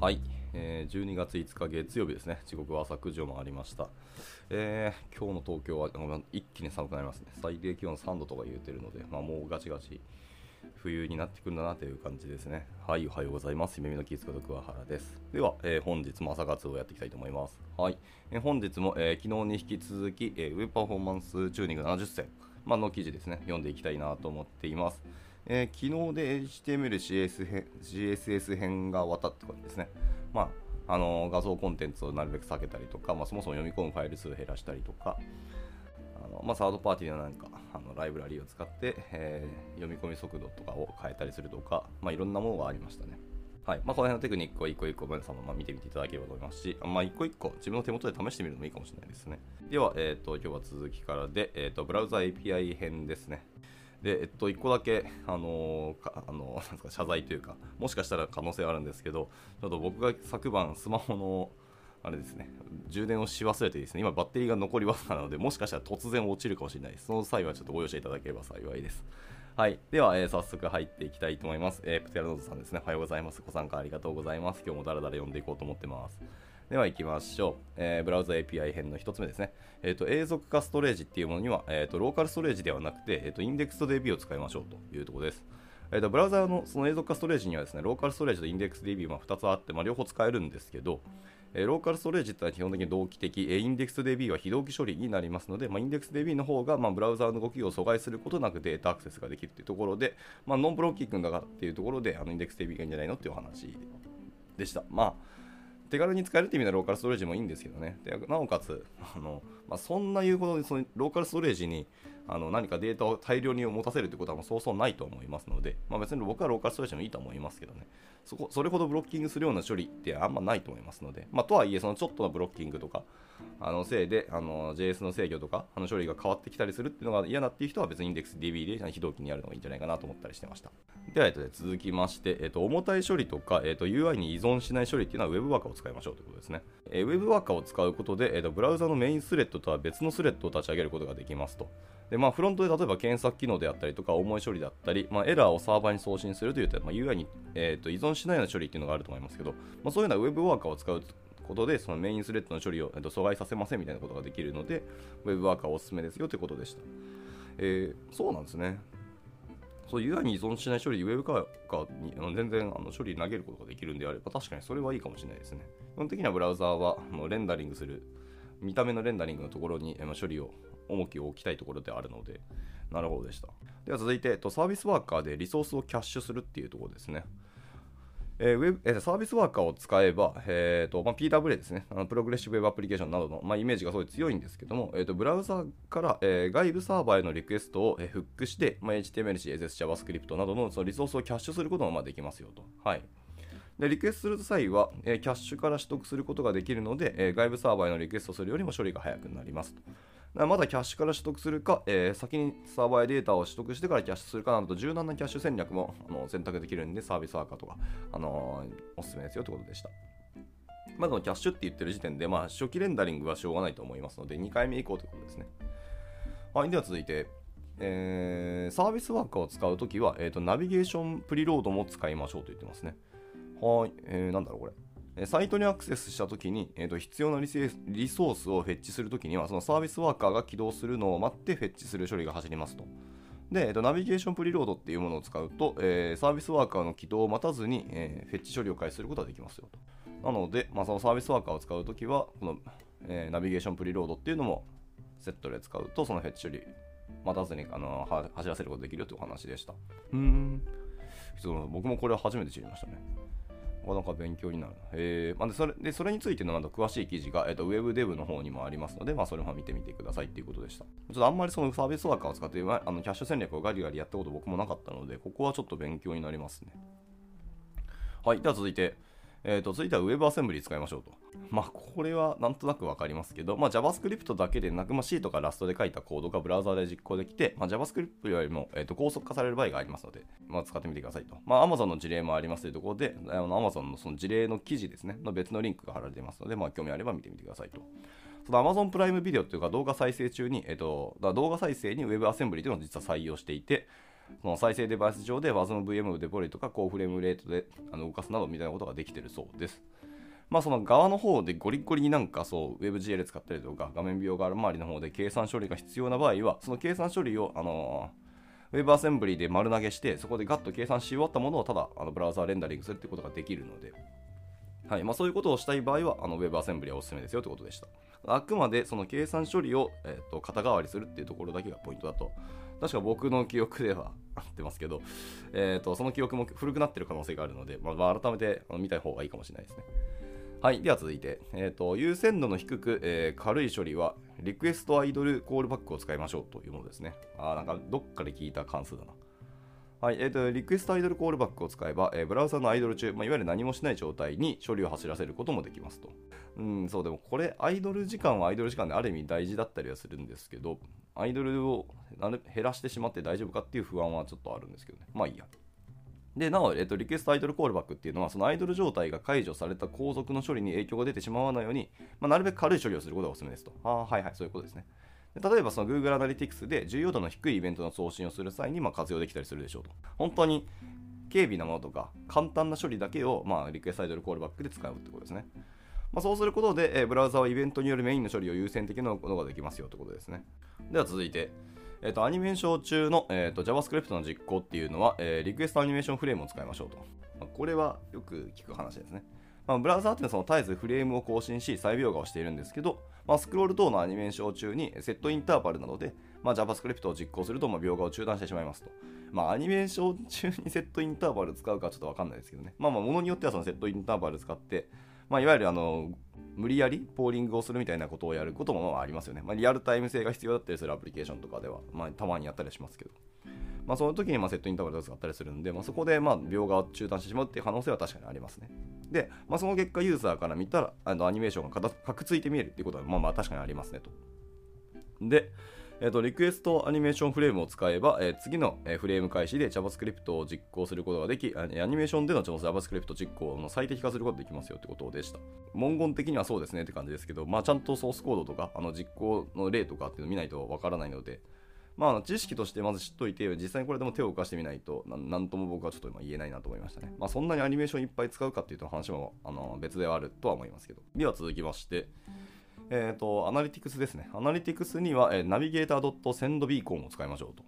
はい、えー12月5日月曜日ですね、時刻は朝9時を回りました。えー今日の東京は一気に寒くなりますね。最低気温3度とか言うてるので、まあ、もうガチガチ冬になってくるんだなという感じですね。はい、おはようございます。夢見のキースこと桑原です。では、えー本日も朝活をやっていきたいと思います。はい、えー本日も、えー昨日に引き続き、えーウェブパフォーマンスチューニング70選、まあの記事ですね、読んでいきたいなと思っています。えー昨日で HTML、CS 編 CSS 編が終わったってことですね。まああの画像コンテンツをなるべく避けたりとか、まあ、そもそも読み込むファイル数を減らしたりとか、あのまあ、サードパーティーの何かあのライブラリーを使って、えー読み込み速度とかを変えたりするとか、まあ、いろんなものがありましたね。はいまあ、この辺のテクニックを一個一個皆様まあ見てみていただければと思いますし、まあ、一個一個自分の手元で試してみるのもいいかもしれないですね。では、えー、と今日は続きからで、えー、とブラウザ API 編ですね。で、えっと、1個だけ、あのーかあのーなんですか謝罪というか、もしかしたら可能性はあるんですけど、ちょっと僕が昨晩、スマホの、あれですね、充電をし忘れてですね、今バッテリーが残りわずかなので、もしかしたら突然落ちるかもしれないです。その際はちょっとご容赦いただければ幸いです。はい。では、えー早速入っていきたいと思います。えープテラノードさんですね。おはようございます。ご参加ありがとうございます。今日もだらだら読んでいこうと思ってます。では行きましょう。えーブラウザ API 編の1つ目ですね。えーと永続化ストレージっていうものには、えーとローカルストレージではなくて、えーとインデックス DB を使いましょうというところです。えーとブラウザのその永続化ストレージにはですね、ローカルストレージとインデックス DB が2つあって、まあ、両方使えるんですけど、えーローカルストレージってのは基本的に同期的、えーインデックス DB は非同期処理になりますので、まあ、インデックス DB の方が、まあ、ブラウザーの動きを阻害することなくデータアクセスができるというところで、まあ、ノンブロッキングだからっていうところで、あのインデックス DB がいいんじゃないのっていうお話でした。まあ手軽に使えるって意味ではローカルストレージもいいんですけどね。でなおかつ、あのまあ、そんな言うほどにそのローカルストレージにあの何かデータを大量に持たせるってことはもうそうそうないと思いますので、まあ、別に僕はローカルストレージもいいと思いますけどね。そこそれほどブロッキングするような処理ってあんまないと思いますので、まあ、とはいえ、そのちょっとのブロッキングとか、あのせいであの JS の制御とかあの処理が変わってきたりするっていうのが嫌だっていう人は別にインデックス DB で非同期にやるのがいいんじゃないかなと思ったりしてました。では、えっと、続きまして、えっと、重たい処理とか、えっと、UI に依存しない処理っていうのは Web ワーカーを使いましょうということですね。えー、Web ワーカーを使うことで、えっと、ブラウザのメインスレッドとは別のスレッドを立ち上げることができますと。でまあ、フロントで例えば検索機能であったりとか、重い処理だったり、まあ、エラーをサーバーに送信するというと、まあ、UI に、えっと依存しないような処理っていうのがあると思いますけど、まあ、そういうような Web ワーカーを使うことで、そのメインスレッドの処理を、えっと阻害させませんみたいなことができるので、Web ワーカーおすすめですよということでした。えーそうなんですね。そう UI に依存しない処理、ウェブカーに全然あの処理投げることができるんであれば、確かにそれはいいかもしれないですね。基本的にはブラウザーはあのレンダリングする、見た目のレンダリングのところに処理を重きを置きたいところであるので、なるほどでした。では続いて、サービスワーカーでリソースをキャッシュするっていうところですね。えーウェブえーサービスワーカーを使えば、えーとまあ、PWA ですねあの、プログレッシブウェブアプリケーションなどの、まあ、イメージがすごい強いんですけども、えーとブラウザから、えー外部サーバーへのリクエストを、えーフックして、まあ、HTML、CSS、JavaScript などのそのリソースをキャッシュすることもまあできますよと。はいでリクエストする際は、えーキャッシュから取得することができるので、えー外部サーバーへのリクエストするよりも処理が早くなりますと。まだキャッシュから取得するか、えー先にサーバーへデータを取得してからキャッシュするかなどと柔軟なキャッシュ戦略もあの選択できるんでサービスワーカーとか、あのおすすめですよということでした。まずのキャッシュって言ってる時点で、まあ、初期レンダリングはしょうがないと思いますので、2回目以降ということですね。はい、では続いて、えーサービスワーカーを使うときは、えーと、ナビゲーションプリロードも使いましょうと言ってますね。はい、えーなんだろうこれ。えーサイトにアクセスしたときに、えーと、必要なリソースをフェッチするときには、そのサービスワーカーが起動するのを待ってフェッチする処理が走りますと。で、えーと、ナビゲーションプリロードっていうものを使うと、えーサービスワーカーの起動を待たずに、えーフェッチ処理を開始することができますよと。なので、まあ、そのサービスワーカーを使うときは、この、えーナビゲーションプリロードっていうのもセットで使うと、そのフェッチ処理待たずにあのは走らせることができるというお話でした。うーん。その僕もこれは初めて知りましたね。なんか勉強になるな。えーまあ、でそれでそれについてのなんか詳しい記事が、えー、とウェブデブの方にもありますので、まあ、それも見てみてくださいっていうことでした。ちょっとあんまりそのサービスワーカーを使ってあのキャッシュ戦略をガリガリやったこと僕もなかったので、ここはちょっと勉強になりますね。はい、では続いて、えー、と続いては WebAssembly 使いましょうと。まあ、これはなんとなくわかりますけど、まあ、JavaScript だけでなく、まあ、C とか Rust で書いたコードがブラウザで実行できて、まあ、JavaScript よりも、えー、と高速化される場合がありますので、まあ、使ってみてくださいと。まあ、Amazon の事例もありますというところで、あの Amazon のその事例の記事ですね、の別のリンクが貼られていますので、まあ、興味あれば見てみてくださいと。その Amazon プライムビデオというか動画再生中に、えっと、動画再生に WebAssembly というのを実は採用していて、その再生デバイス上で WASM-VM をデポリとか高フレームレートであの動かすなどみたいなことができてるそうです。まあその側の方でゴリゴリになんかそう WebGL 使ったりとか画面描画周りの方で計算処理が必要な場合はその計算処理をあのー、WebAssembly で丸投げしてそこでガッと計算し終わったものをただあのブラウザーレンダリングするってことができるので、はいまあ、そういうことをしたい場合はあの WebAssembly はおすすめですよということでした。あくまでその計算処理を、えーと、肩代わりするっていうところだけがポイントだと。確か僕の記憶では 合ってますけど、えーと、その記憶も古くなってる可能性があるので、まあ、改めて見たい方がいいかもしれないですね。はい。では続いて、えーと、優先度の低く、えー、軽い処理は、リクエストアイドルコールバックを使いましょうというものですね。あなんかどっかで聞いた関数だな。はい。えっ、ー、と、リクエストアイドルコールバックを使えば、えー、ブラウザのアイドル中、まあ、いわゆる何もしない状態に処理を走らせることもできますと。うん、そう、でもこれ、アイドル時間はアイドル時間である意味大事だったりはするんですけど、アイドルを減らしてしまって大丈夫かっていう不安はちょっとあるんですけどね。まあいいや。で、なお、えっと、リクエストアイドルコールバックっていうのは、そのアイドル状態が解除された後続の処理に影響が出てしまわないように、まあ、なるべく軽い処理をすることがおすすめですと。ああ、はいはい、そういうことですね。で例えば、その Google Analytics で重要度の低いイベントの送信をする際にまあ活用できたりするでしょうと。本当に軽微なものとか、簡単な処理だけを、まあ、リクエストアイドルコールバックで使うってことですね。まあ、そうすることで、えブラウザはイベントによるメインの処理を優先的なものができますよということですね。では続いて、えっ、ー、と、アニメーション中の、えーと、JavaScript の実行っていうのは、えー、リクエストアニメーションフレームを使いましょうと。まあ、これはよく聞く話ですね。まあ、ブラウザーっていうのはその絶えずフレームを更新し再描画をしているんですけど、まあ、スクロール等のアニメーション中にセットインターバルなどで、まあ、JavaScript を実行するとまあ描画を中断してしまいますと。まあ、アニメーション中に セットインターバル使うかちょっとわかんないですけどね。まあまあ、ものによってはそのセットインターバル使って、まあ、いわゆるあの無理やりポーリングをするみたいなことをやることもありますよね。まあ、リアルタイム性が必要だったりするアプリケーションとかでは、まあ、たまにやったりしますけど。まあ、その時にまセットインターバルを使ったりするんで、まあ、そこでま描画を中断してしまうっていう可能性は確かにありますね。で、まあ、その結果ユーザーから見たらあのアニメーションがかくついて見えるっていうことはまあまあ確かにありますねと。で、えーと、リクエストアニメーションフレームを使えば、えー、次の、えー、フレーム開始で JavaScript を実行することができ、アニメーションでの JavaScript 実行の最適化することができますよってことでした。文言的にはそうですねって感じですけど、まあ、ちゃんとソースコードとかあの実行の例とかっていうのを見ないとわからないので、まあ、知識としてまず知っといて、実際にこれでも手を動かしてみないと、なんとも僕はちょっと今言えないなと思いましたね。まあ、そんなにアニメーションいっぱい使うかっていうと話もあの別ではあるとは思いますけど。では続きまして、えっ、ー、と、アナリティクスですね。アナリティクスには、えー、ナビゲーター .send ビーコンを使いましょうと。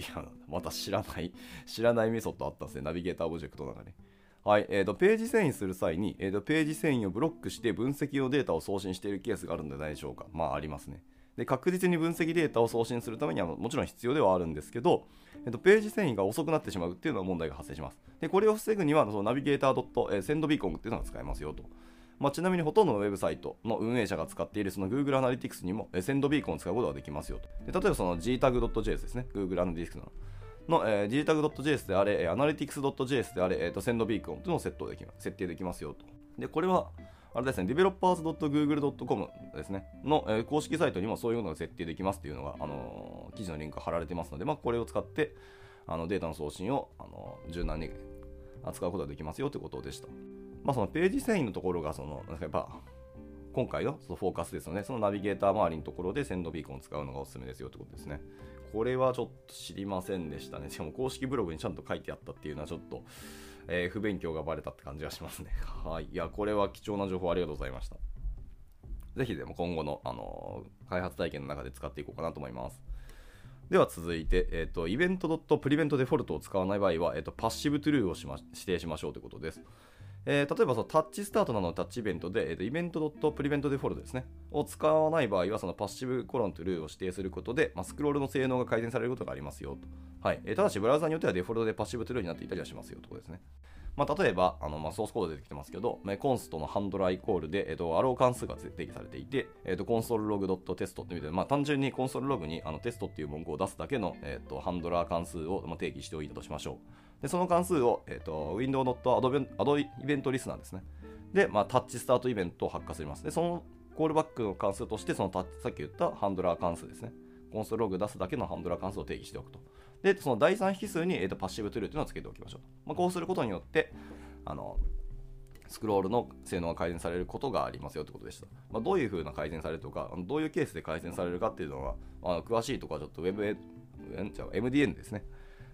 いや、また知らない、知らないメソッドあったんですね。ナビゲーターオブジェクトの中で。はい、えーと、ページ遷移する際に、えーと、ページ遷移をブロックして分析用データを送信しているケースがあるのではないでしょうか。まあ、ありますね。で確実に分析データを送信するためにはもちろん必要ではあるんですけど、えっと、ページ遷移が遅くなってしまうっていうのは問題が発生します。でこれを防ぐにはそのナビゲーター .send ビーコンっていうのが使えますよと。まあ、ちなみにほとんどのウェブサイトの運営者が使っているその Google Analytics にもセンドビーコンを使うことができますよと。で例えばその gtag.js ですね。Google Analytics の。の、えー、gtag.js であれ、analytics.js であれ、えー、とセンドビーコンというのを設定でき設定できますよと。で、これは、あれですね、developers.google.com ですね、の、えー、公式サイトにもそういうのが設定できますっていうのが、あのー、記事のリンクが貼られてますので、まあ、これを使ってあのデータの送信を、あのー、柔軟に扱うことができますよということでした。まあ、そのページ遷移のところがその、やっぱ今回のそのフォーカスですよね。そのナビゲーター周りのところでセンドビーコンを使うのがおすすめですよということですね。これはちょっと知りませんでしたね。しかも公式ブログにちゃんと書いてあったっていうのはちょっと、えー、不勉強がバレたって感じがしますね。はい。いや、これは貴重な情報ありがとうございました。ぜひでも今後の、あのー、開発体験の中で使っていこうかなと思います。では続いて、えーと、イベントプリベントデフォルトを使わない場合は、えーと、パッシブトゥルーをしま指定しましょうということです。えー、例えばそのタッチスタートなどのタッチイベントで、えー、とイベントプリベントデフォルトですね、を使わない場合は、そのパッシブコロントゥルーを指定することで、まあ、スクロールの性能が改善されることがありますよと。はいえー、ただし、ブラウザによってはデフォルトでパッシブトゥルーになっていたりはしますよとこですね。まあ、例えば、あのまあ、ソースコード出てきてますけど、まあ、コンストのハンドライコールで、えー、とアロー関数が定義されていて、えー、とコンソールログドットテストって見て、まあ、単純にコンソールログにあのテストっていう文句を出すだけの、えー、とハンドラー関数を定義しておいたとしましょう。でその関数を、えーと、Window ノットアドアドイベントリスナーですね。で、まあ、タッチスタートイベントを発火します。で、そのコールバックの関数として、そのタッチさっき言ったハンドラー関数ですね。コンソールログ出すだけのハンドラー関数を定義しておくと。で、その第3引数に、えーと、パッシブトゥルーというのをつけておきましょう。まあ、こうすることによって、あの、スクロールの性能が改善されることがありますよということでした。まあ、どういうふうな改善されるとか、どういうケースで改善されるかっていうのは、あの詳しいところはちょっと Web、MDN ですね。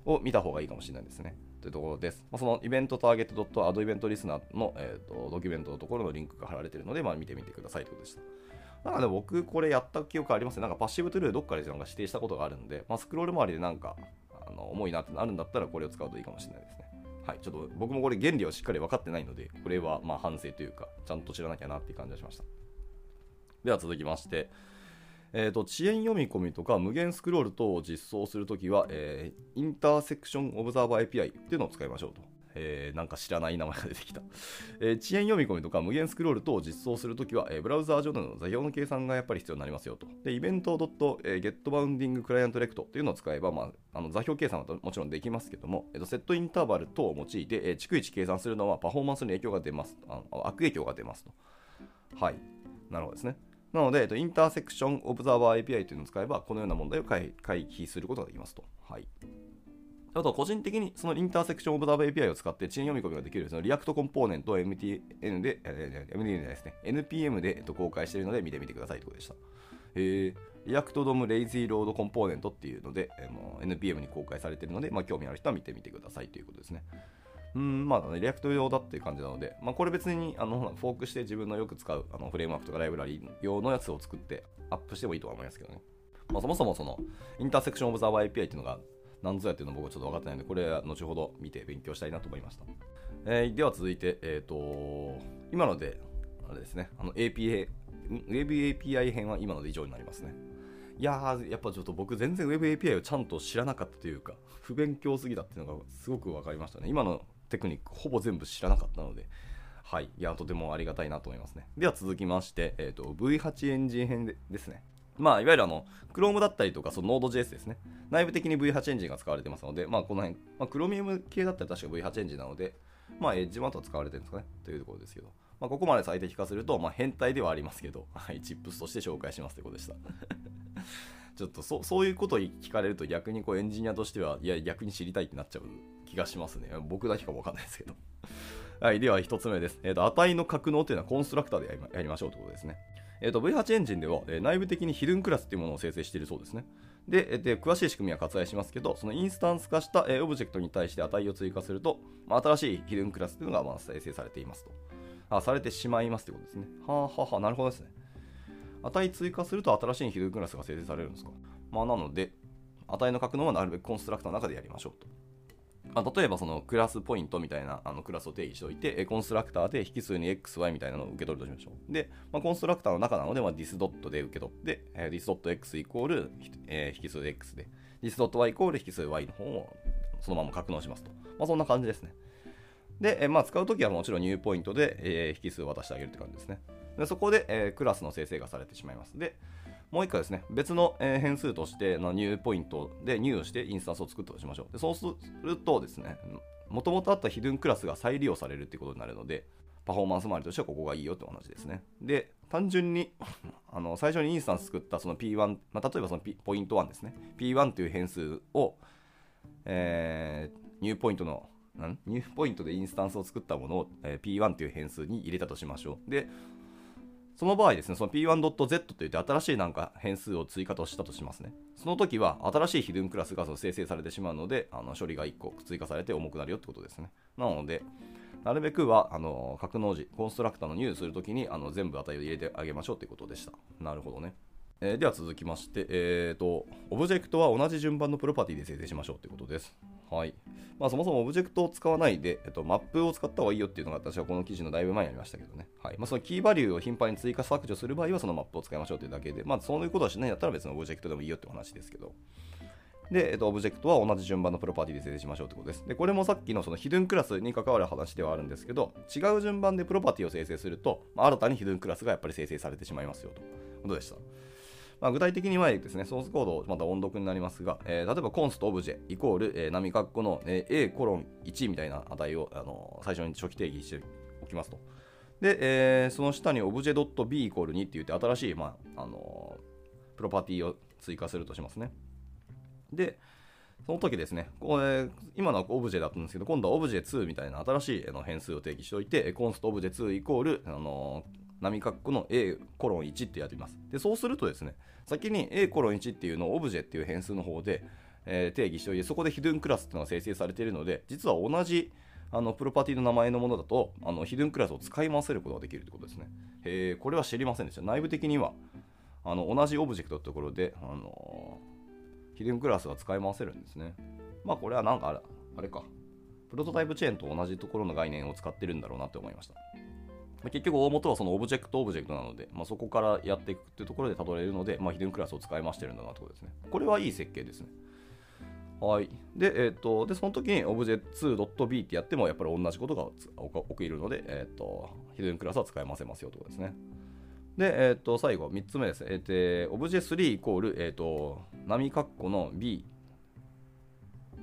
を見た方がいいかもしれないですね。というところです。まあ、そのイベントターゲットドットアドイベントリスナーの、えーと、ドキュメントのところのリンクが貼られているので、まあ、見てみてくださいということでした。なんかね、僕これやった記憶ありますね。なんかパッシブトゥルーどっかでなんか指定したことがあるんで、まあ、スクロール周りでなんかあの重いなってなるんだったらこれを使うといいかもしれないですね。はい、ちょっと僕もこれ原理はしっかり分かってないので、これはま反省というか、ちゃんと知らなきゃなっていう感じがしました。では続きまして、えーと、遅延読み込みとか無限スクロール等を実装するときは、えー、インターセクションオブザーバー API っていうのを使いましょうと。えー、なんか知らない名前が出てきた。えー、遅延読み込みとか無限スクロール等を実装するときは、えー、ブラウザー上での座標の計算がやっぱり必要になりますよと。で、イベント .getBounding Client Rect というのを使えば、まあ、あの座標計算はもちろんできますけども、えー、とセットインターバル等を用いて、えー、逐一計算するのはパフォーマンスに影響が出ます。あの悪影響が出ますと。はい。なるほどですね。なので、インターセクションオブザーバー API というのを使えば、このような問題を回避することができますと。はい。あと、個人的にそのインターセクションオブザーバー API を使って遅延読み込みができるそのリアクトコンポーネントを MTN で、え、MTN ですね、NPM で、えっと、公開しているので見てみてくださいということでした。えー、 react-dom-lazyload-component っていうので、えー、NPM に公開されているので、まあ、興味ある人は見てみてくださいということですね。うん、まあ、リアクト用だっていう感じなので、まあ、これ別にあのフォークして自分のよく使うあのフレームワークとかライブラリー用のやつを作ってアップしてもいいとは思いますけどね。まあ、そもそもそのインターセクションオブザーバー API っていうのが何ぞやっていうの僕はちょっと分かってないので、これは後ほど見て勉強したいなと思いました。えー、では続いて、えっ、ー、と今ので、あれですね、あの APA、Web API 編は今ので以上になりますね。いやー、やっぱちょっと僕全然 Web API をちゃんと知らなかったというか、不勉強すぎだっていうのがすごく分かりましたね。今のテクニックほぼ全部知らなかったので、はい。いや、とてもありがたいなと思いますね。では続きまして、え、ー、と、V8 エンジン編でですね。まあ、いわゆるあの、Chrome だったりとか、その Node.js ですね。内部的に V8 エンジンが使われてますので、まあ、この辺、まあ、Chromium 系だったら確か V8 エンジンなので、まあ、エッジマートは使われてるんですかね。というところですけど。まあ、ここまで最適化すると、まあ、変態ではありますけど、はい、チップスとして紹介しますということでした。ちょっとそそういうことを聞かれると逆にこうエンジニアとしては、いや、逆に知りたいってなっちゃう気がしますね。僕だけかもわかんないですけど。はい、では1つ目です。えっ、ー、と、値の格納というのはコンストラクターでやりましょうということですね。えーと、V8 エンジンでは、えー、内部的に hidden class というものを生成しているそうですね。で、で詳しい仕組みは割愛しますけど、そのインスタンス化した、えー、オブジェクトに対して値を追加すると、まあ、新しい hidden class というのが、まあ、生成されていますと。あ、されてしまいますということですね。はあ、はあはあ、なるほどですね。値追加すると新しい hidden class が生成されるんですか？まあ、なので、値の格納はなるべくコンストラクターの中でやりましょうと。まあ、例えばその class Point みたいなあのクラスを定義しておいて、コンストラクターで引数に XY みたいなのを受け取るとしましょう。で、まあ、コンストラクターの中なので、まあ、this で受け取って、えー、dis.x イコール、え、引数 x で、this.y イコール引数 y の方をそのまま格納しますと。まあ、そんな感じですね。で、え、まあ、使うときはもちろんニューポイントで、え、引数を渡してあげるって感じですね。でそこで、えー、クラスの生成がされてしまいます。で、もう一回ですね、別の、え変数としてのニューポイントで入をしてインスタンスを作ったとしましょう。でそうするとですね、もともとあったヒドゥンクラスが再利用されるっていうことになるので、パフォーマンス周りとしてはここがいいよって同じですね。で、単純に あの最初にインスタンス作ったその P1、まあ、例えばその、P、ポイント1ですね。P1 という変数を、えー、 new Point のん？ new Point でインスタンスを作ったものを、えー、P1 という変数に入れたとしましょう。で、その場合ですね、その P1.z といって新しいなんか変数を追加としたとしますね。その時は新しい hidden class が生成されてしまうので、あの処理が1個追加されて重くなるよってことですね。なので、なるべくはあの格納時、コンストラクターの入するときにあの全部値を入れてあげましょうってことでした。なるほどね。えー、では続きまして、えーと、オブジェクトは同じ順番のプロパティで生成しましょうということです。はい。まあ、そもそもオブジェクトを使わないで、えっと、マップを使った方がいいよっていうのが私はこの記事のだいぶ前にありましたけどね。はい。まあ、その key value を頻繁に追加削除する場合はそのマップを使いましょうというだけで、まあ、そういうことはしないんだったら別のオブジェクトでもいいよってお話ですけど。で、えっと、オブジェクトは同じ順番のプロパティで生成しましょうということです。で、これもさっきのその hidden class に関わる話ではあるんですけど、違う順番でプロパティを生成すると、まあ、新たに hidden class がやっぱり生成されてしまいますよということでした？まあ、具体的にはですね、ソースコードまた音読になりますが、えー、例えば const obj イコール、えー、波括弧の、えー、A コロン1みたいな値を、あの最初に初期定義しておきますと。で、えー、その下に obj ドット .b イコール2って言って新しい、まああのプロパティを追加するとしますね。で、その時ですね、これ今のはオブジェだったんですけど、今度はオブジェ2みたいな新しい変数を定義しておいて、コンストオブジェ2イコール、あの波括弧の A コロン1ってやってみます。で、そうするとですね、先に A コロン1っていうのをオブジェっていう変数の方で、えー定義しておいて、そこでヒドゥンクラスっていうのが生成されているので、実は同じあのプロパティの名前のものだと、あのヒドゥンクラスを使い回せることができるということですね。へえこれは知りませんでした。内部的にはあの同じオブジェクトのところで、あの hidden class が使い回せるんですね。まあこれはなんかあれあれか。 prototype chain と同じところの概念を使ってるんだろうなって思いました。まあ結局大元はそのオブジェクトオブジェクトなので、まあ、そこからやっていくっていうところでたどれるので、まあ、 hidden class を使い回してるんだなってことですね。これはいい設計ですね。はい。で、えっ、と、で、その時に Obj2.b ってやっても、やっぱり同じことが起きるので、えっ、と、 hidden class は使い回せますよってことですね。で、えっ、と、最後、3つ目です。えっ、と、Obj3 イコール、えっ、と、波括弧の b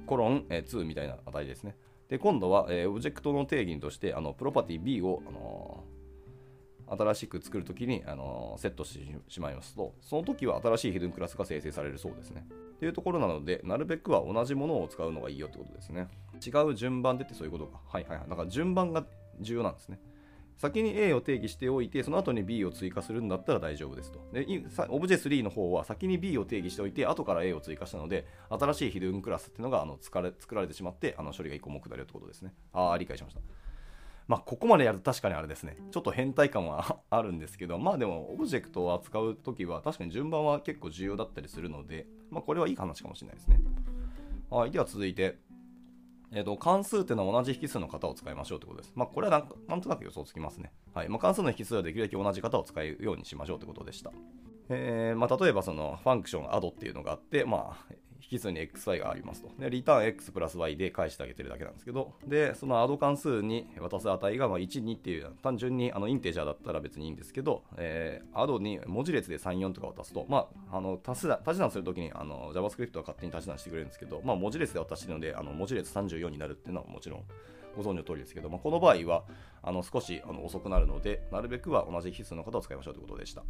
コロン、え2みたいな値ですね。で、今度は、えーオブジェクトの定義として、あのプロパティ B を、あの新しく作るときに、あのセットしてしまいますと、その時は新しいヒドゥンクラスが生成されるそうですね。というところなので、なるべくは同じものを使うのがいいよってことですね。違う順番でってそういうことか。はいはいはい。だから順番が重要なんですね。先に A を定義しておいて、その後に B を追加するんだったら大丈夫ですと。で、いさ Obj3 の方は先に B を定義しておいて、後から A を追加したので、新しいヒドゥンクラスっていうのがあの作られ作られてしまって、あの処理が1個も下るよってことですね。ああ、理解しました。まあ、ここまでやると確かにあれですね。ちょっと変態感は あるんですけど、まあでも、オブジェクトを扱うときは確かに順番は結構重要だったりするので、まあこれはいい話かもしれないですね。はい、では続いて、えー、と関数っていうのは同じ引数の型を使いましょうということです。まあ、これはなんとなく予想つきますね。はいまあ、関数の引数はできるだけ同じ型を使うようにしましょうということでした。えーまあ、例えばそのファンクション add っていうのがあって、まあ、引数に xy がありますと。で、リターン x プラス y で返してあげてるだけなんですけど、で、その add 関数に渡す値がま1、2っていう、単純にあのインテージャーだったら別にいいんですけど、えー、add に文字列で3、4とか渡すと、まあ、あの足し算足し算するときにあの JavaScript は勝手に足し算してくれるんですけど、まあ、文字列で渡してるので、あの文字列34になるっていうのはもちろんご存知の通りですけど、まあ、この場合はあの少しあの遅くなるので、なるべくは同じ引数の型を使いましょうということでした。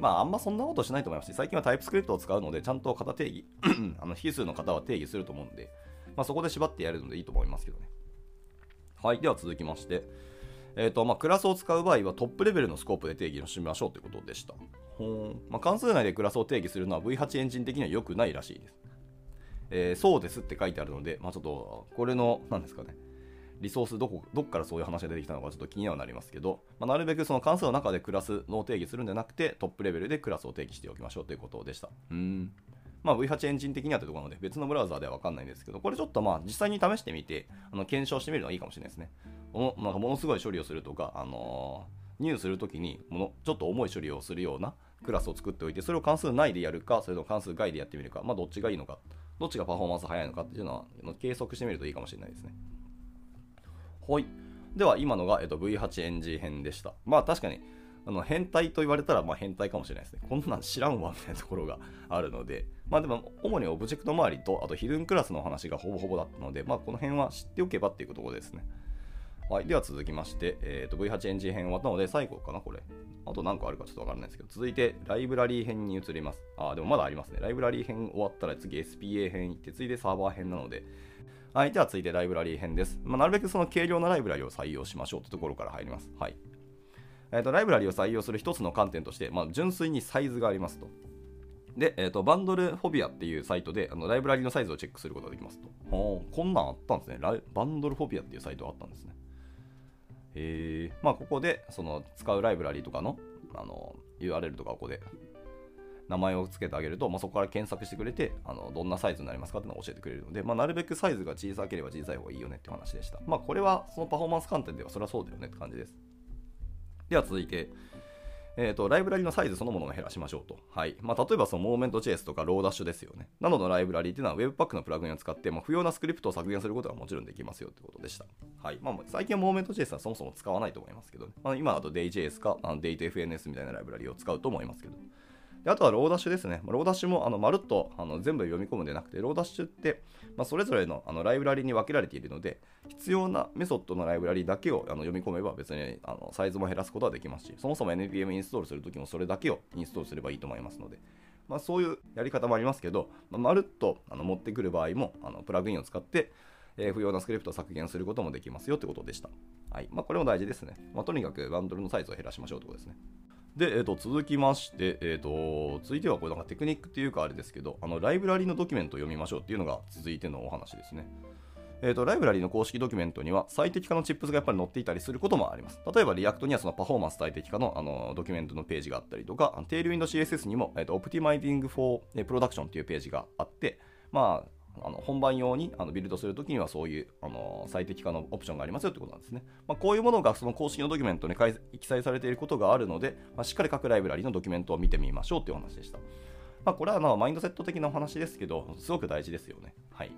まあ、あんまそんなことしないと思いますし、最近はタイプスクリプトを使うので、ちゃんと型定義、あの引数の型は定義すると思うんで、まあ、そこで縛ってやるのでいいと思いますけどね。はい、では続きまして、えーとまあ、クラスを使う場合はトップレベルのスコープで定義をしましょうということでした。ほまあ、関数内でクラスを定義するのは V8 エンジン的には良くないらしいです。えーそうですって書いてあるので、まあ、ちょっとこれの、なんですかね、リソースどこ、どっからそういう話が出てきたのかちょっと気にはなりますけど、まあ、なるべくその関数の中でクラスの定義するんじゃなくて、トップレベルでクラスを定義しておきましょうということでした。うーん。まあ、V8 エンジン的にはというところなので、別のブラウザーでは分かんないんですけど、これちょっとまあ実際に試してみて、あの検証してみるのがいいかもしれないですね。もなんかものすごい処理をするとか、あのー入するときにもの、ちょっと重い処理をするようなクラスを作っておいて、それを関数内でやるか、それとも関数外でやってみるか、まあ、どっちがいいのか、どっちがパフォーマンス早いのかっていうのは、計測してみるといいかもしれないですね。はい。では、今のが、えっと、V8NG 編でした。まあ、確かに、あの変態と言われたら、まあ、変態かもしれないですね。こんなん知らんわ、みたいなところがあるので、まあ、でも、主にオブジェクト周りと、あと、ヒルンクラスの話がほぼほぼだったので、まあ、この辺は知っておけばっていうところですね。はい。では続きまして、えー、と V8NG 編終わったので、最後かな、これ。あと何個あるかちょっとわからないですけど、続いて、ライブラリー編に移ります。あ、でもまだありますね。ライブラリー編終わったら次 SPA 編行って、次でサーバー編なので、はい。では続いてライブラリー編です。まあ、なるべくその軽量なライブラリを採用しましょうというところから入ります。はい。えー、とライブラリを採用する一つの観点として、まあ、純粋にサイズがありますと。で、えー、とバンドルフォビアっていうサイトであのライブラリのサイズをチェックすることができますと。こんなんあったんですねライ。バンドルフォビアっていうサイトがあったんですね。えー、まあここでその使うライブラリとかのあの URL とかをここで名前を付けてあげると、まあ、そこから検索してくれてあのどんなサイズになりますかっていうのを教えてくれるので、まあ、なるべくサイズが小さければ小さい方がいいよねって話でした。まあこれはそのパフォーマンス観点ではそれはそうだよねって感じです。では続いて、えーと、ライブラリのサイズそのものを減らしましょうと。はい。まあ、例えばそのモーメントチェイスとかローダッシュですよね。などのライブラリっていうのは Webpack のプラグインを使って、まあ、不要なスクリプトを削減することがもちろんできますよということでした。はい。まあ、最近はモーメントチェイスはそもそも使わないと思いますけど、まあ、今だと DayJS か DateFNS みたいなライブラリを使うと思いますけど。であとはローダッシュですね。ローダッシュもあのまるっとあの全部読み込むんでなくて、ローダッシュって、まあ、それぞれのあのライブラリに分けられているので、必要なメソッドのライブラリだけをあの読み込めば別にあのサイズも減らすことはできますし、そもそも NPM インストールするときもそれだけをインストールすればいいと思いますので、まあ、そういうやり方もありますけど、まあ、まるっとあの持ってくる場合もあのプラグインを使って、えー不要なスクリプトを削減することもできますよということでした。はいまあ、これも大事ですね。まあ、とにかくバンドルのサイズを減らしましょうということですね。で、えー、と続きまして、えーと、続いてはこれなんかテクニックっていうかあれですけど、あのライブラリのドキュメントを読みましょうっていうのが続いてのお話ですね。えーと、ライブラリの公式ドキュメントには最適化の Tips がやっぱり載っていたりすることもあります。例えば、 React にはそのパフォーマンス最適化のあのドキュメントのページがあったりとか、 Tailwind CSS にも、えーと、Optimizing for Production っていうページがあって、まあ、あの本番用にあのビルドするときにはそういうあの最適化のオプションがありますよということなんですね。まあ、こういうものがその公式のドキュメントに記載されていることがあるので、まあ、しっかり各ライブラリのドキュメントを見てみましょうという話でした。まあ、これはまあマインドセット的なお話ですけど、すごく大事ですよね。はい。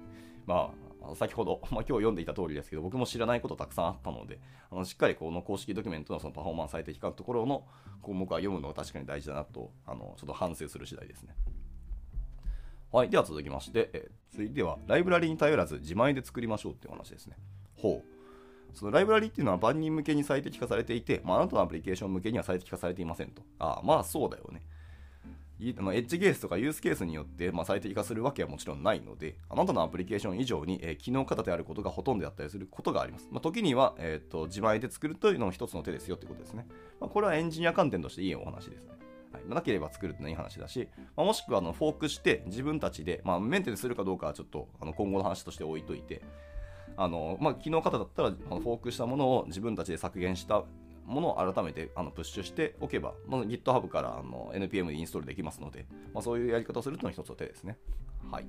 まあ、先ほど、まあ、今日読んでいた通りですけど、僕も知らないことたくさんあったので、あのしっかりこの公式ドキュメントのそのパフォーマンス最適化のところの項目は読むのが確かに大事だなと、あのちょっと反省する次第ですね。はい、では続きまして、え、続いてはライブラリに頼らず自前で作りましょうっていう話ですね。ほう。そのライブラリっていうのは万人向けに最適化されていて、まあ、あなたのアプリケーション向けには最適化されていませんと。ああ、まあそうだよね。エッジケースとかユースケースによって、まあ、最適化するわけはもちろんないので、あなたのアプリケーション以上に、えー、機能型であることがほとんどだったりすることがあります。まあ、時には、えーと、自前で作るというのも一つの手ですよということですね。まあ、これはエンジニア観点としていいお話ですね。はい、なければ作るってのはいい話だし、まあ、もしくはあのフォークして自分たちで、まあ、メンテナンスするかどうかはちょっとあの今後の話として置いといて、あのまあ、機能型だったらあのフォークしたものを自分たちで削減したものを改めてあのプッシュしておけば、まあ、GitHub からあの NPM でインストールできますので、まあ、そういうやり方をするというのが一つの手ですね。はい。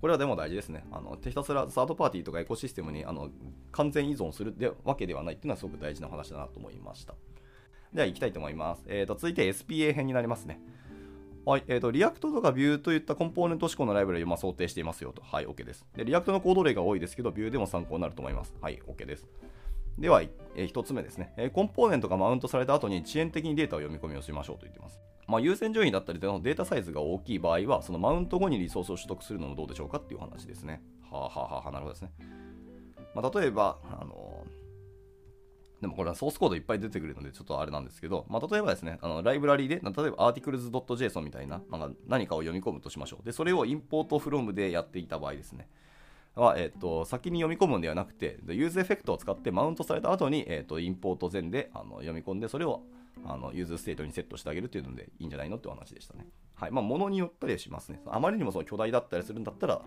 これはでも大事ですね。あのひたすらサードパーティーとかエコシステムにあの完全依存するわけではないっていうのはすごく大事な話だなと思いました。では行きたいと思います。えーと、続いて SPA 編になりますね。はい、えーと、 React とか Vue といったコンポーネント指向のライブラリをま想定していますよと。はい、OK です。で、 React のコード例が多いですけど、 Vue でも参考になると思います。はい、OK です。では、えー、1つ目ですね、えー、コンポーネントがマウントされた後に遅延的にデータを読み込みをしましょうと言っています。まあ、優先順位だったりでのデータサイズが大きい場合は、そのマウント後にリソースを取得するのもどうでしょうかっていう話ですね。はあ、はあはあ、なるほどですね。まあ、例えば、あのでもこれはソースコードいっぱい出てくるのでちょっとあれなんですけど、まあ、例えばですね、あのライブラリで、例えば articles.json みたいななんか何かを読み込むとしましょう。で、それを import from でやっていた場合ですね。は、えーと、先に読み込むんではなくて、 useEffect を使ってマウントされた後に、えーと、 import 前であの読み込んで、それをあの useState にセットしてあげるっていうのでいいんじゃないのってお話でしたね。はい。まあ、ものによったりしますね。あまりにもその巨大だったりするんだったら、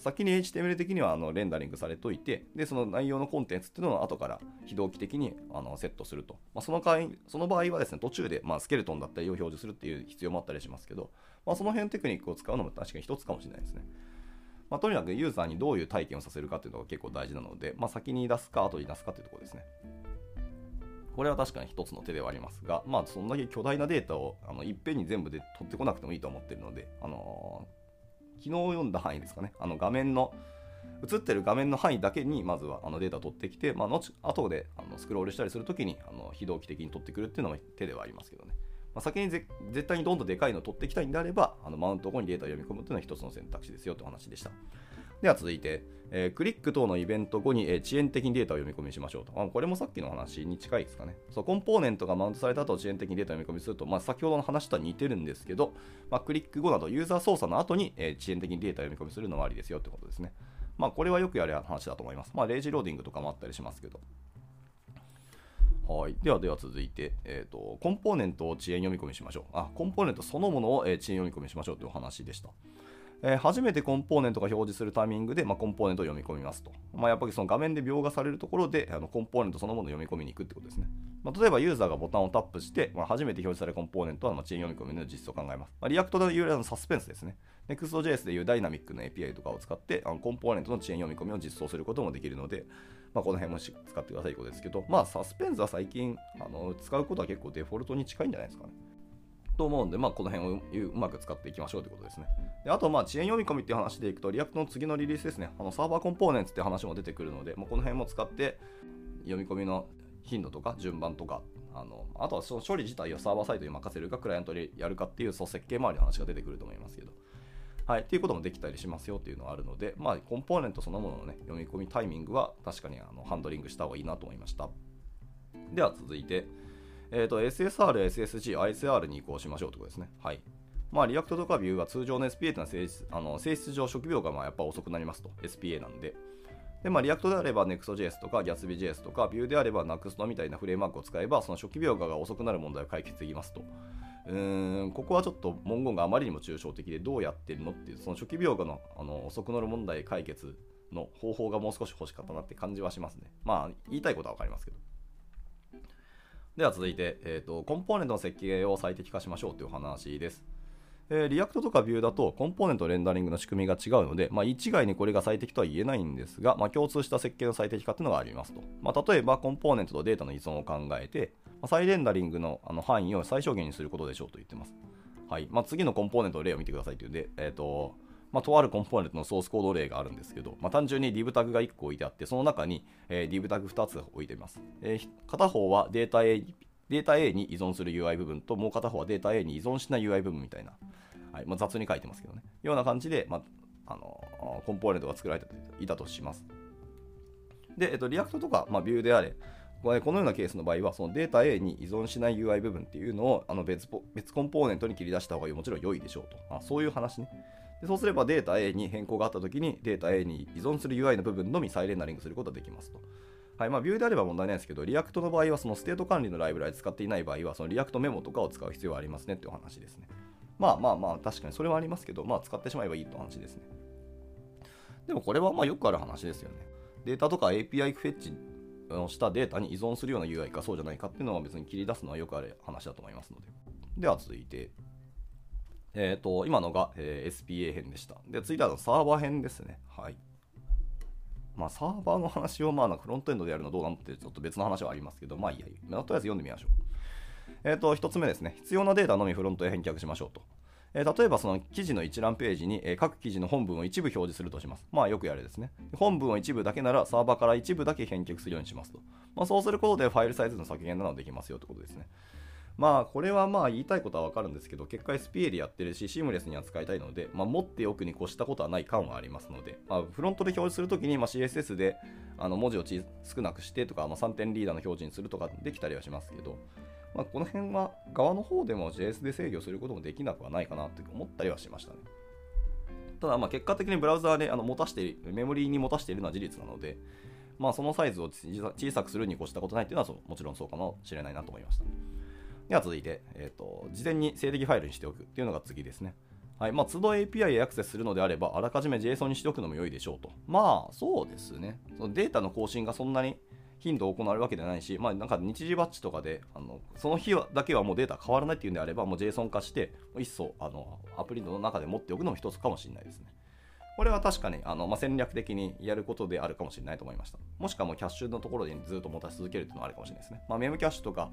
先に HTML 的にはあのレンダリングされといて、で、その内容のコンテンツっていうのを後から非同期的にあのセットすると。まあ、その場合その場合はですね、途中で、まあ、スケルトンだったりを表示するっていう必要もあったりしますけど、まあ、その辺テクニックを使うのも確かに一つかもしれないですね。まあ、とにかくユーザーにどういう体験をさせるかっていうのが結構大事なので、まあ、先に出すか後に出すかっていうところですね。これは確かに一つの手ではありますが、まあ、そんだけ巨大なデータをあのいっぺんに全部で取ってこなくてもいいと思ってるので、あのー、昨日読んだ範囲ですかね、あの画面の映ってる画面の範囲だけにまずはあのデータ取ってきて、まあ、後後であのスクロールしたりするときにあの非同期的に取ってくるっていうのも手ではありますけどね。まあ、先に絶対にどんどんでかいのを取っていきたいんであれば、あのマウント後にデータを読み込むというのは一つの選択肢ですよという話でした。では続いて、えー、クリック等のイベント後に、えー、遅延的にデータを読み込みしましょうと。あこれもさっきの話に近いですかね。そうコンポーネントがマウントされた後、遅延的にデータを読み込みすると、まあ、先ほどの話とは似てるんですけど、まあ、クリック後などユーザー操作の後に、えー、遅延的にデータを読み込みするのもありですよってことですね。まあ、これはよくやる話だと思います。まあ、レイジローディングとかもあったりしますけど。はい。ではでは続いて、えーと、コンポーネントを遅延読み込みしましょう。あ、コンポーネントそのものを、えー、遅延読み込みしましょうというお話でした。えー、初めてコンポーネントが表示するタイミングで、まあ、コンポーネントを読み込みますと。まあ、やっぱりその画面で描画されるところであのコンポーネントそのものを読み込みに行くってことですね。まあ、例えばユーザーがボタンをタップして、まあ、初めて表示されるコンポーネントはま遅延読み込みの実装を考えます。まあ、 React でいうのサスペンスですね。Next.js でいうダイナミックの API とかを使ってあのコンポーネントの遅延読み込みを実装することもできるので、まあ、この辺も使ってくださいということですけど、まあ、サスペンスは最近あの使うことは結構デフォルトに近いんじゃないですかね。と思うんで、まあ、この辺をうまく使っていきましょうということですね。であと、まあ、遅延読み込みっていう話でいくと、 React の次のリリースですね、あの Server Components って話も出てくるので、まあ、この辺も使って読み込みの頻度とか順番とか、あのあとはその処理自体をサーバーサイドに任せるか、クライアントでやるかっていう、その設計周りの話が出てくると思いますけど。はい、っていうこともできたりしますよっていうのがあるので、まあ、コンポーネントそのものの、ね、読み込みタイミングは確かにあのハンドリングした方がいいなと思いました。では続いて、えーと、SSR、SSG、ISR に移行しましょうということですね。はい。まあ、 React とか Vue は通常の SPA というのは性質あの性質上初期描画がまあやっぱ遅くなりますと。SPA なんで。で、まあ、 React であれば Next.js とか GatsbyJS とか Vue であれば Next みたいなフレームワークを使えば、その初期描画が遅くなる問題を解決できますと。うーんここはちょっと文言があまりにも抽象的でどうやってるのっていう、その初期描画のあの遅くなる問題解決の方法がもう少し欲しかったなって感じはしますね。まあ、言いたいことはわかりますけど。では続いて、えーと、コンポーネントの設計を最適化しましょうという話です。えー、 React とか Vue だとコンポーネントレンダリングの仕組みが違うので、まあ、一概にこれが最適とは言えないんですが、まあ、共通した設計の最適化というのがありますと。まあ、例えば、コンポーネントとデータの依存を考えて、ま、再レンダリングのあの範囲を最小限にすることでしょうと言ってます。はいまあ、次のコンポーネントの例を見てくださいというで、えーとまあ、とあるコンポーネントのソースコード例があるんですけど、まあ、単純に div タグが1個置いてあって、その中に、えー、div タグ2つ置いています。えー、片方はデータ A データ A に依存する UI 部分と、もう片方はデータ A に依存しない UI 部分みたいなはいまあ、雑に書いてますけどね、ような感じで、まあ、あのコンポーネントが作られていたとします。で、えっと、 React とか、まあ、 Vue であれ、このようなケースの場合は、そのデータ A に依存しない UI 部分っていうのをあの別別コンポーネントに切り出した方がもちろん良いでしょうと。あ、そういう話ね。でそうすればデータ A に変更があったときにデータ A に依存する UI の部分のみ再レンダリングすることができますと。はいまあ、 Vue であれば問題ないですけど、 React の場合はそのステート管理のライブラリ使っていない場合は、その React memo とかを使う必要がありますねっていう話ですね。まあまあまあ、確かにそれはありますけど、まあ使ってしまえばいいって話ですね。でもこれはまあよくある話ですよね。データとか API フェッチのしたデータに依存するような UI かそうじゃないかっていうのは別に切り出すのはよくある話だと思いますので。では続いて、えっ、ー、と、今のが、えー、SPA 編でした。で、次はサーバー編ですね。はい。まあ、サーバーの話をまあフロントエンドでやるのどうなのってちょっと別の話はありますけど、まあいいや、とりあえず読んでみましょう。えっ、ー、と、1つ目ですね。必要なデータのみフロントへ返却しましょうと。えー、例えばその記事の一覧ページに、えー、各記事の本文を一部表示するとします。まあよくやるですね。本文を一部だけならサーバーから一部だけ返却するようにしますと。まあ、そうすることでファイルサイズの削減などできますよということですね。まあこれはまあ言いたいことはわかるんですけど、結果 SPA でやってるし、シームレスに扱いたいので、まあ、持っておくに越したことはない感はありますので、まあ、フロントで表示するときに、ま CSS であの文字を少なくしてとか、まあ、3点リーダーの表示にするとかできたりはしますけど、まあ、この辺は側の方でも JS で制御することもできなくはないかなと思ったりはしましたね。ただ、ま結果的にブラウザーであの持たしているメモリーに持たしているのは事実なので、まあ、そのサイズを小さくするに越したことないというのはもちろんそうかもしれないなと思いました。では続いて、えーと、事前に静的ファイルにしておくっていうのが次ですね。はいまあ、都度 API へアクセスするのであれば、あらかじめ JSON にしておくのも良いでしょうと。まあ、そうですね。そのデータの更新がそんなに頻度を行われるわけではないし、まあ、なんか日時バッチとかであのその日だけはもうデータ変わらないっていうんであればもう JSON 化して一層あのアプリの中で持っておくのも一つかもしれないですね。これは確かにあの、まあ、戦略的にやることであるかもしれないと思いました。もしくはもうキャッシュのところでずっと持たし続けるっていうのはあるかもしれないですね。まあ、メムキャッシュとか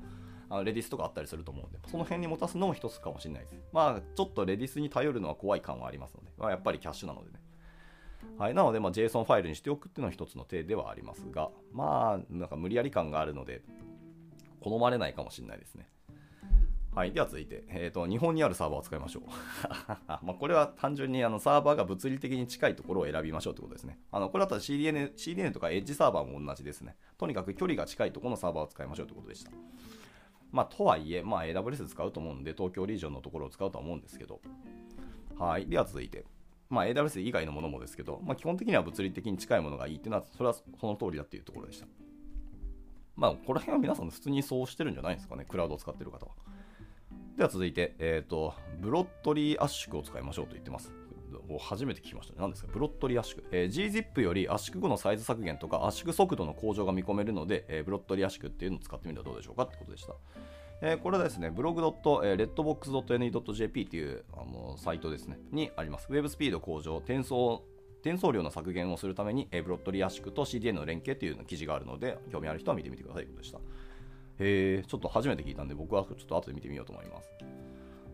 あレディスとかあったりすると思うので、その辺に持たすのも一つかもしれないです。まあ、ちょっとレディスに頼るのは怖い感はありますので、まあ、やっぱりキャッシュなのでね。はい、なので、まあ、JSON ファイルにしておくっていうのは一つの手ではありますが、まあ、なんか無理やり感があるので、好まれないかもしれないですね。はい、では続いて、えーと、日本にあるサーバーを使いましょう。まあこれは単純にあのサーバーが物理的に近いところを選びましょうということですね。あのこれだったら CDN, CDN とかエッジサーバーも同じですね。とにかく距離が近いところのサーバーを使いましょうということでした。まあ、とはいえ、まあ、AWS 使うと思うんで、東京リージョンのところを使うとは思うんですけど。はい。では続いて、まあ、AWS 以外のものもですけど、まあ、基本的には物理的に近いものがいいっていうのは、それはその通りだっていうところでした。まあ、この辺は皆さん普通にそうしてるんじゃないですかね、クラウドを使ってる方は。では続いて、えっ、ー、と、ブロットリー圧縮を使いましょうと言ってます。初めて聞きましたね。何ですか？ブロットリー圧縮。えー、gzip より圧縮後のサイズ削減とか圧縮速度の向上が見込めるので、えー、ブロットリ圧縮っていうのを使ってみたらどうでしょうかってことでした。えー、これはですね、ブログ .redbox.ne.jp っていうあのサイトですね、にあります。ウェブスピード向上、転送、転送量の削減をするために、えー、ブロットリ圧縮と CDN の連携という記事があるので、興味ある人は見てみてくださいということでした。えー、ちょっと初めて聞いたんで、僕はちょっと後で見てみようと思います。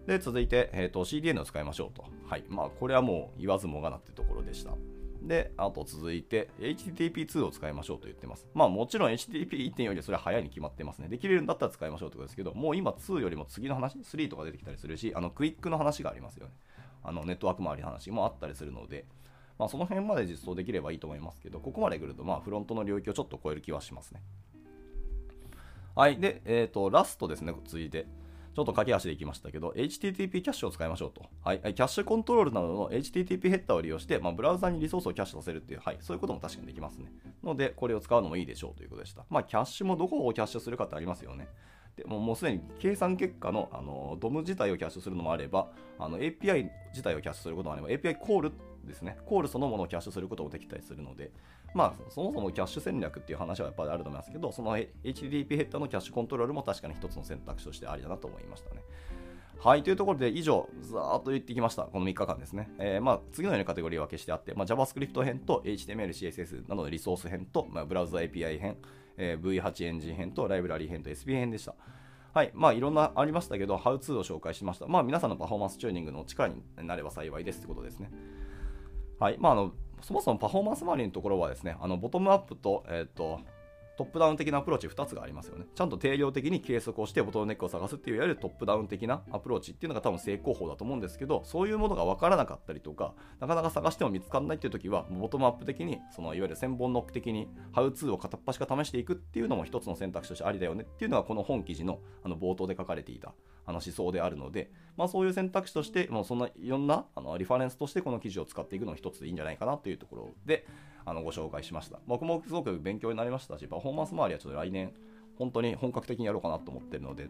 で、続いて、えーと、CDN を使いましょうと。はい。まあ、これはもう言わずもがなってところでした。で、あと続いて、HTTP2 を使いましょうと言ってます。まあもちろん HTTP1.4 よりそれは早いに決まってますね。できるんだったら使いましょうってことですけど、もう今2よりも次の話、3とか出てきたりするし、あのクイックの話がありますよね。あのネットワーク周りの話もあったりするので、まあ、その辺まで実装できればいいと思いますけど、ここまで来ると、まあ、フロントの領域をちょっと超える気はしますね。はい。で、えっ、ー、と、ラストですね、続いて。ちょっと駆け足でいきましたけど、HTTP キャッシュを使いましょうと。はい。キャッシュコントロールなどの HTTP ヘッダーを利用して、まあ、ブラウザにリソースをキャッシュさせるっていう、はい。そういうことも確かにできますね。ので、これを使うのもいいでしょうということでした。まあ、キャッシュもどこをキャッシュするかってありますよね。でももうすでに計算結果のあの DOM 自体をキャッシュするのもあれば、あの API 自体をキャッシュすることもあれば、API コールですね、コールそのものをキャッシュすることもできたりするので、まあ、そもそもキャッシュ戦略っていう話はやっぱりあると思いますけど、その HTTP ヘッダーのキャッシュコントロールも確かに一つの選択肢としてありだなと思いましたね。はい、というところで以上、ざーっと言ってきました。この3日間ですね。えー、まあ、次のようなカテゴリー分けしてあって、まあ、JavaScript 編と HTML、CSS などのリソース編と、まあ、ブラウザ API 編、えー、V8 エンジン編とライブラリー編と SB 編でした。はい。まあ、いろんなありましたけど、How to を紹介しました。まあ、皆さんのパフォーマンスチューニングの力になれば幸いですってことですね。はい。まあ、あの、そもそもパフォーマンス周りのところはですね、あのボトムアップと、えっ、ー、と、トップダウン的なアプローチ2つがありますよね。ちゃんと定量的に計測をしてボトルネックを探すっていういわゆるトップダウン的なアプローチっていうのが多分正攻法だと思うんですけど、そういうものが分からなかったりとか、なかなか探しても見つからないっていう時は、ボトムアップ的に、そのいわゆる千本ノック的に、ハウツーを片っ端から試していくっていうのも一つの選択肢としてありだよねっていうのがこの本記事のあの冒頭で書かれていたあの思想であるので、まあ、そういう選択肢として、もうそんないろんなあのリファレンスとしてこの記事を使っていくのが一つでいいんじゃないかなというところで、あのご紹介しました。僕もすごく勉強になりましたし、パフォーマンス周りはちょっと来年、本当に本格的にやろうかなと思ってるので、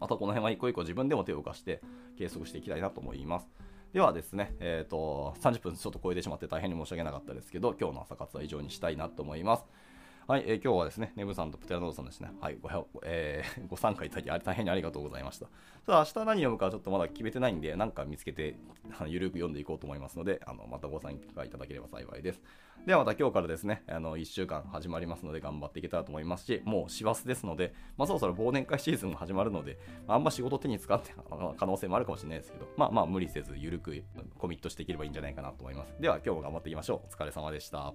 またこの辺は一個一個自分でも手を動かして計測していきたいなと思います。ではですね、えっ、ー、と、30分ちょっと超えてしまって大変に申し訳なかったですけど、今日の朝活は以上にしたいなと思います。はい、えー、今日はですね、ネブさんとプテラノードさんですね、はい、ご,、えー、ご参加いただき大変にありがとうございました。ただ、明日何読むかちょっとまだ決めてないんで、なんか見つけて、ゆるく読んでいこうと思いますので、あのまたご参加いただければ幸いです。ではまた今日からですね、あの1週間始まりますので頑張っていけたらと思いますし、もう師走ですので、まあ、そろそろ忘年会シーズンが始まるので、あ、んま仕事手に使って可能性もあるかもしれないですけど、まあまあ無理せずゆるくコミットしていければいいんじゃないかなと思います。では今日も頑張っていきましょう。お疲れ様でした。